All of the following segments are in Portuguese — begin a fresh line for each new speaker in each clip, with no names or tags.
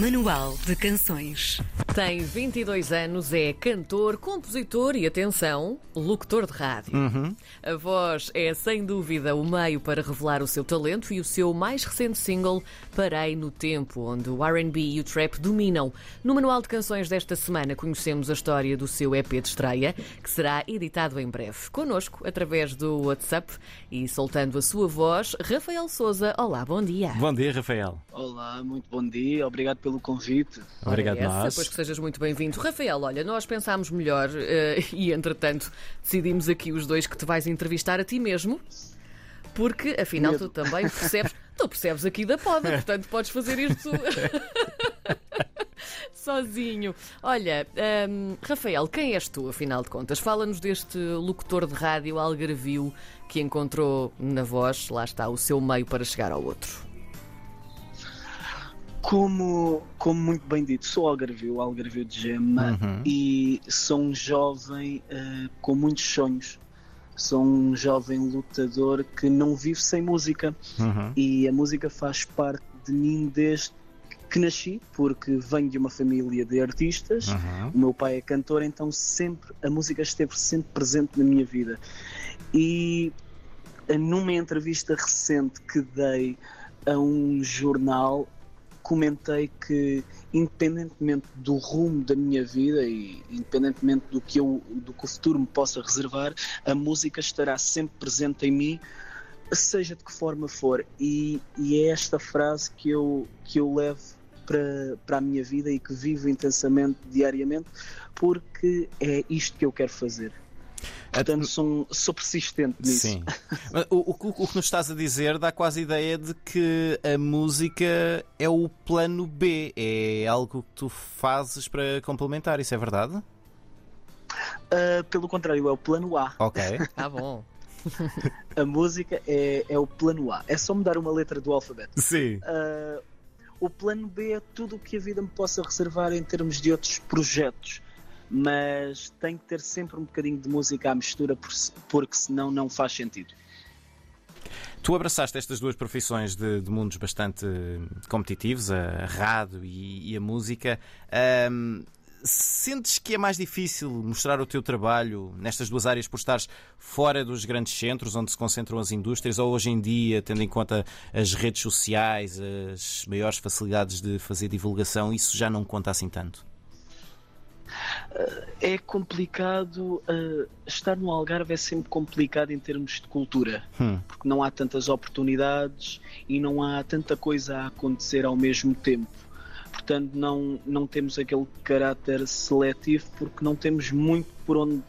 Manual de Canções.
Tem 22 anos, é cantor, compositor e, atenção, locutor de rádio. A voz é, sem dúvida, o meio para revelar o seu talento e o seu mais recente single, Parei no Tempo, onde o RB e o trap dominam. No Manual de Canções desta semana, conhecemos a história do seu EP de estreia, que será editado em breve. Conosco, através do WhatsApp e soltando a sua voz, Rafael Souza. Olá, bom dia.
Bom dia, Rafael.
Olá, muito bom dia, obrigado pelo convite.
Obrigado,
essa,
nós.
Pois que sejas muito bem-vindo. Rafael, olha, nós pensámos melhor eh, e, entretanto, decidimos aqui os dois que te vais entrevistar a ti mesmo. Porque, afinal, tu também percebes. Tu percebes aqui da poda, portanto podes fazer isto sozinho. Olha, hum, Rafael, quem és tu, afinal de contas? Fala-nos deste locutor de rádio algarvio que encontrou na voz, lá está, o seu meio para chegar ao outro.
Como, como muito bem dito, sou algarvio, algarvio de gema e sou um jovem eh, com muitos sonhos. Sou um jovem lutador que não vive sem música
Uhum.
e a música faz parte de mim desde que nasci, porque venho de uma família de artistas.
Uhum.
O meu pai é cantor, então sempre a música esteve sempre presente na minha vida. E eh, numa entrevista recente que dei a um jornal, comentei que independentemente do rumo da minha vida e independentemente do que eu do que o futuro me possa reservar, a música estará sempre presente em mim, seja de que forma for. E, e é esta frase que eu que eu levo para, para a minha vida e que vivo intensamente diariamente, porque é isto que eu quero fazer. Portanto, sou, um- sou persistente nisso.
Sim. Mas O, o, o que nos estás a dizer dá quase a ideia de que a música é o plano B, é algo que tu fazes para complementar, isso é verdade?
Ah, pelo contrário, é o plano A.
Ok.
Tá bom.
A música é, é o plano A. É só mudar uma letra do alfabeto.
Sim.
Ah, o plano B é tudo o que a vida me possa reservar em termos de outros projetos. Mas tem que ter sempre um bocadinho de música à mistura, por- porque senão não faz sentido.
Tu abraçaste estas duas profissões de, de mundos bastante competitivos, a rádio e, e a música. Ahm, sentes que é mais difícil mostrar o teu trabalho nestas duas áreas por estares fora dos grandes centros onde se concentram as indústrias ou hoje em dia, tendo em conta as redes sociais, as maiores facilidades de fazer divulgação, isso já não conta assim tanto?
É complicado. ah, estar no Algarve é sempre complicado em termos de cultura.
Hum.
porque não há tantas oportunidades e não há tanta coisa a acontecer ao mesmo tempo. Portanto, não, não temos aquele caráter seletivo porque não temos muito por onde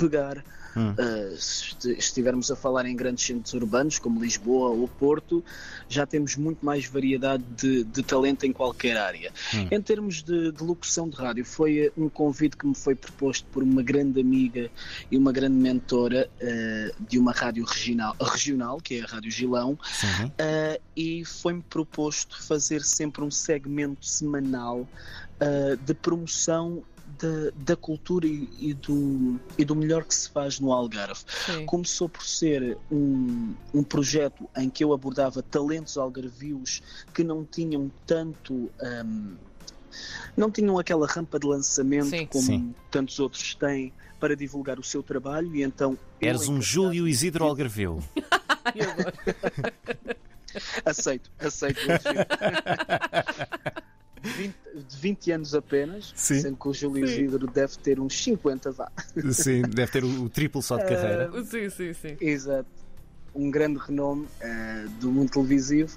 pegar.
Hum.
Uh, se esti- estivermos a falar em grandes centros urbanos como Lisboa ou Porto, já temos muito mais variedade de, de talento em qualquer área.
Hum.
Em termos de, de locução de rádio, foi uh, um convite que me foi proposto por uma grande amiga e uma grande mentora uh, de uma rádio regional, regional, que é a Rádio Gilão, uh, e foi-me proposto fazer sempre um segmento semanal de promoção da, da cultura e, e do, e do melhor que se faz no Algarve.
Sim.
Começou por ser um, um projeto em que eu abordava talentos algarvios que não tinham tanto. um, não tinham aquela rampa de lançamento
Sim.
como
Sim.
tantos outros têm para divulgar o seu trabalho e então
Eres um Júlio Isidro Algarveu.
Aceito, aceito. o elogio. 20, de 20 anos apenas,
Sim.
sendo que o Júlio Isidro deve ter uns 50, vá.
Sim, deve ter o, o triplo só de carreira.
Sim, sim, sim.
Exato. Um grande renome eh, do mundo televisivo.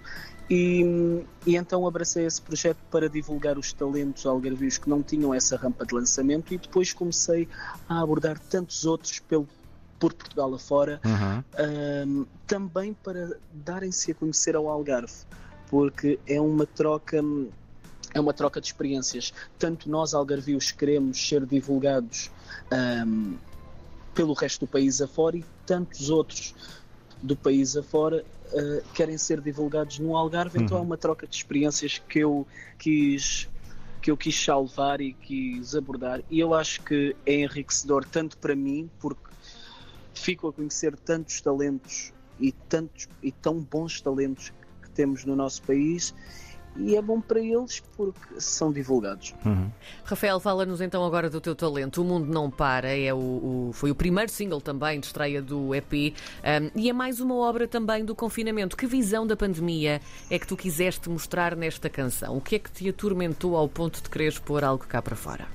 E, e então abracei esse projeto para divulgar os talentos algarvios que não tinham essa rampa de lançamento e depois comecei a abordar tantos outros pelo, por Portugal afora
Uhum.
Ahm, também para darem-se a conhecer ao Algarve, porque é uma troca é uma troca de experiências. Tanto nós algarvios queremos ser divulgados ahm, pelo resto do país afora e tantos outros do país afora ah, querem ser divulgados no Algarve, então é uma troca de experiências que eu quis que eu quis salvar e quis abordar. E eu acho que é enriquecedor tanto para mim porque fico a conhecer tantos talentos e tantos e tão bons talentos que temos no nosso país e é bom para eles porque são divulgados.
Uhum.
Rafael, fala-nos então agora do teu talento. O Mundo Não Para é o, o- foi o primeiro single também de estreia do EP um, e é mais uma obra também do confinamento. Que visão da pandemia é que tu quiseste mostrar nesta canção? O que é que te atormentou ao ponto de quereres pôr algo cá para fora?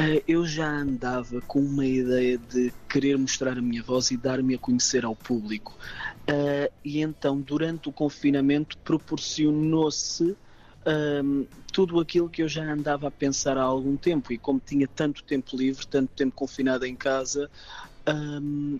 Eh, eu já andava com uma ideia de querer mostrar a minha voz e dar-me a conhecer ao público. Eh, e então, durante o confinamento, proporcionou-se ahm, tudo aquilo que eu já andava a pensar há algum tempo. E como tinha tanto tempo livre, tanto tempo confinado em casa, ahm,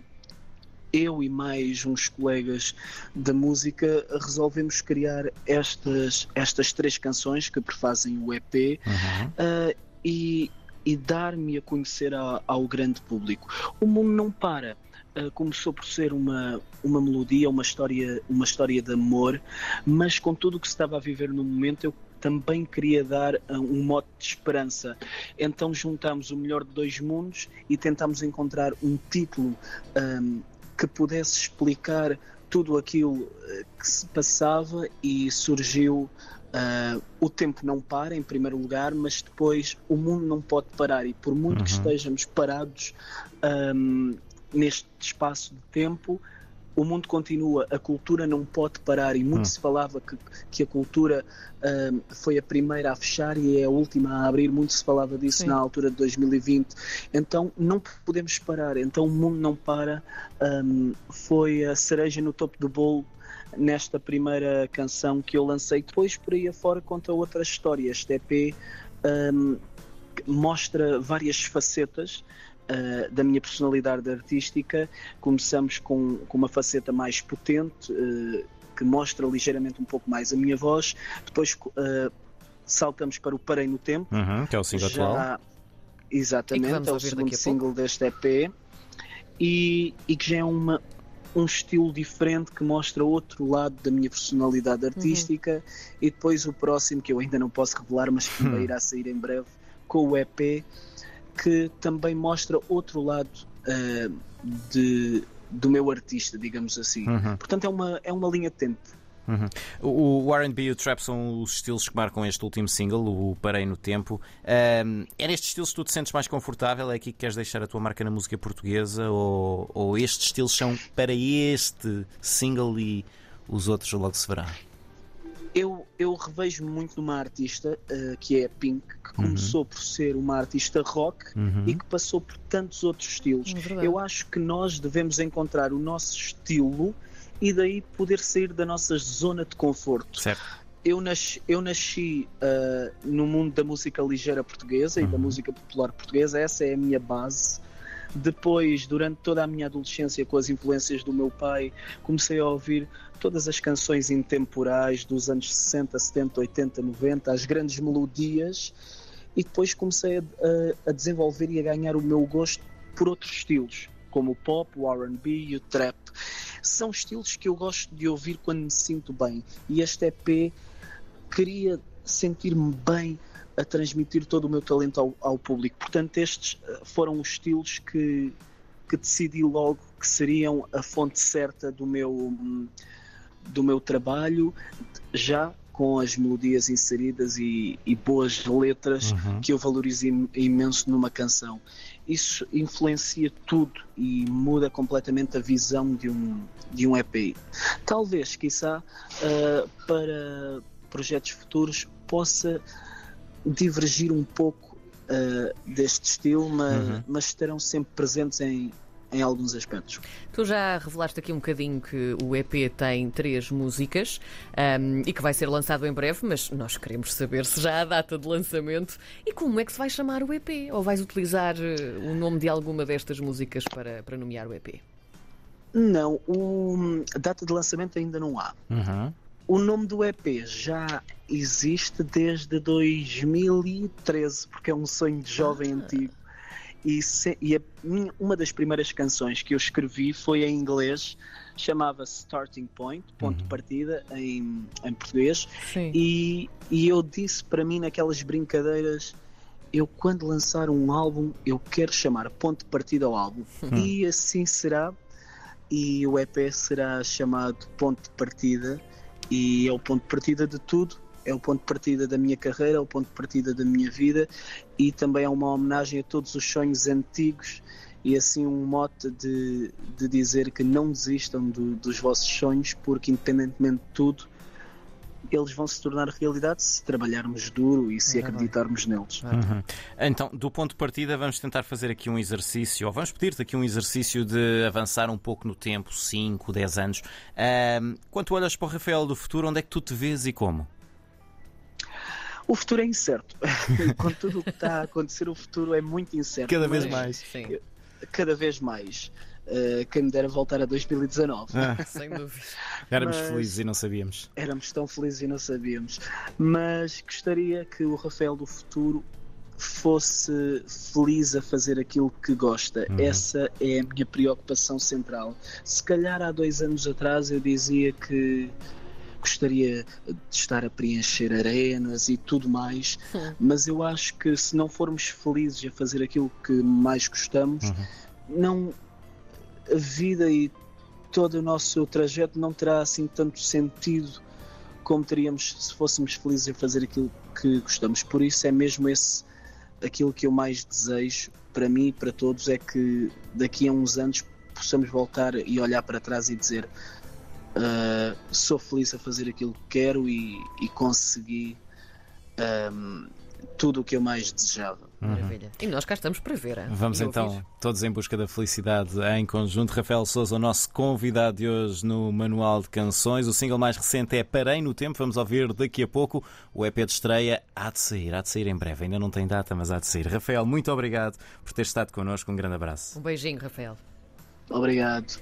eu e mais uns colegas da música resolvemos criar estas, estas três canções que prefazem o EP
Uhum.
uh, e, e dar-me a conhecer a- ao grande público. O mundo não para. Uh, começou por ser uma, uma melodia, uma história, uma história de amor, mas com tudo o que se estava a viver no momento, eu também queria dar uh, um mote de esperança. Então juntámos o melhor de dois mundos e tentámos encontrar um título um, que pudesse explicar tudo aquilo que se passava e surgiu Uh, o tempo não para, em primeiro lugar, mas depois o mundo não pode parar e por muito que
Uhum.
estejamos parados um, neste espaço de tempo, o mundo continua, a cultura não pode parar e muito
Hum.
se falava que, que a cultura um, foi a primeira a fechar e é a última a abrir, muito se falava disso
Sim.
na altura de 2020, então não podemos parar, então o mundo não para, um, foi a cereja no topo do bolo nesta primeira canção que eu lancei. Depois, por aí afora, conta outra história. Este EP um, mostra várias facetas uh, da minha personalidade artística. Começamos com, com uma faceta mais potente, uh, que mostra ligeiramente um pouco mais a minha voz. Depois uh, saltamos para o Parei no Tempo.
Uhum, que é o single atual.
Já,
que
exatamente, é o segundo single deste EP e, e que já é uma, um estilo diferente que mostra outro lado da minha personalidade artística e depois o próximo que eu ainda não posso revelar mas que irá sair em breve com o EP que também mostra outro lado ah, de, do meu artista, digamos assim.
Uhum.
Portanto é uma, é uma linha de tempo.
Uhum. O, o RB e o Trap são os estilos que marcam este último single, o Parei no Tempo. Um, é nestes estilos que tu te sentes mais confortável? É aqui que queres deixar a tua marca na música portuguesa? Ou, ou estes estilos são para este single e os outros logo se verá?
eu, eu revejo muito numa artista uh, que é a Pink, que começou por ser uma artista rock
Uhum.
e que passou por tantos outros estilos.
É.
Eu acho que nós devemos encontrar o nosso estilo e daí poder sair da nossa zona de conforto.
Certo.
Eu nasci, eu nasci uh, no mundo da música ligeira portuguesa e da
Uhum.
música popular portuguesa, essa é a minha base. Depois, durante toda a minha adolescência, com as influências do meu pai, comecei a ouvir todas as canções intemporais dos anos 60, 70, 80, 90, as grandes melodias, e depois comecei a, a- a desenvolver e a ganhar o meu gosto por outros estilos, como o pop, o RB e o trap. São estilos que eu gosto de ouvir quando me sinto bem, e este EP queria sentir-me bem a transmitir todo o meu talento ao, ao público. Portanto, estes eh, foram os estilos que, que decidi logo que seriam a fonte certa do meu, do meu trabalho, já com as melodias inseridas e, e boas letras
Uhum.
que eu valorizo im- imenso numa canção. Isso influencia tudo e muda completamente a visão de um, de um EP. Talvez, quiçá, ah, para projetos futuros possa divergir um pouco ah, deste estilo, mas,
Uhum.
mas estarão sempre presentes em, em alguns aspectos.
Tu já revelaste aqui um bocadinho que o EP tem três músicas ahm, e que vai ser lançado em breve, mas nós queremos saber se já há data de lançamento e como é que se vai chamar o EP? Ou vais utilizar eh, o nome de alguma destas músicas para, para nomear o EP?
Não, o, a data de lançamento ainda não há.
Uhum.
O nome do EP já existe desde 2013, porque é um sonho de jovem antigo. E, se- e a uma das primeiras canções que eu escrevi foi em inglês, chamava-se Starting Point, ponto de partida em, em português.
Sim.
E, e eu disse para mim naquelas brincadeiras: eu quando lançar um álbum, eu quero chamar ponto de partida ao álbum. E assim será. E o EP será chamado Ponto de Partida. e é o ponto de partida de tudo. É o ponto de partida da minha carreira, é o ponto de partida da minha vida e também é uma homenagem a todos os sonhos antigos e assim um mote de, de dizer que não desistam do, dos vossos sonhos, porque independentemente de tudo, eles vão se tornar realidade se trabalharmos duro e se
É
acreditarmos neles.
Uhum. Então, do ponto de partida, vamos tentar fazer aqui um exercício, ou vamos pedir-te aqui um exercício de avançar um pouco no tempo 5, 10 anos. Ahm, quando tu olhas para o Rafael do futuro, onde é que tu te vês e como?
O futuro é incerto. Com tudo o que está a acontecer, o futuro é muito incerto.
Cada vez
mas
mais.
Sim,
Cada vez mais. Uh, quem me dera voltar a 2019.
Ah,
sem dúvida.
éramos
Mas-
felizes e não sabíamos.
Éramos tão felizes e não sabíamos. Mas gostaria que o Rafael do futuro fosse feliz a fazer aquilo que gosta.
Uhum.
Essa é a minha preocupação central. Se calhar há dois anos atrás eu dizia que gostaria de estar a preencher arenas e tudo mais,
Hum.
mas eu acho que se não formos felizes a fazer aquilo que mais gostamos,
Uhum.
não a vida e todo o nosso trajeto não terá assim tanto sentido como teríamos se fôssemos felizes em fazer aquilo que gostamos. Por isso é mesmo esse aquilo que eu mais desejo para mim e para todos é que daqui a uns anos possamos voltar e olhar para trás e dizer "Ah, sou feliz a fazer aquilo que quero e, e consegui ahm, tudo o que eu mais desejava.
Maravilha. E nós cá estamos para ver. hein?
Vamos
E
então,
ouvir.
todos em busca da felicidade em conjunto. Rafael Souza, o nosso convidado de hoje no Manual de Canções. O single mais recente é Parei no Tempo. Vamos ouvir daqui a pouco. O EP de estreia há de sair, há de sair em breve. Ainda não tem data, mas há de sair. Rafael, muito obrigado por ter estado connosco. Um grande abraço.
Um beijinho, Rafael.
Obrigado.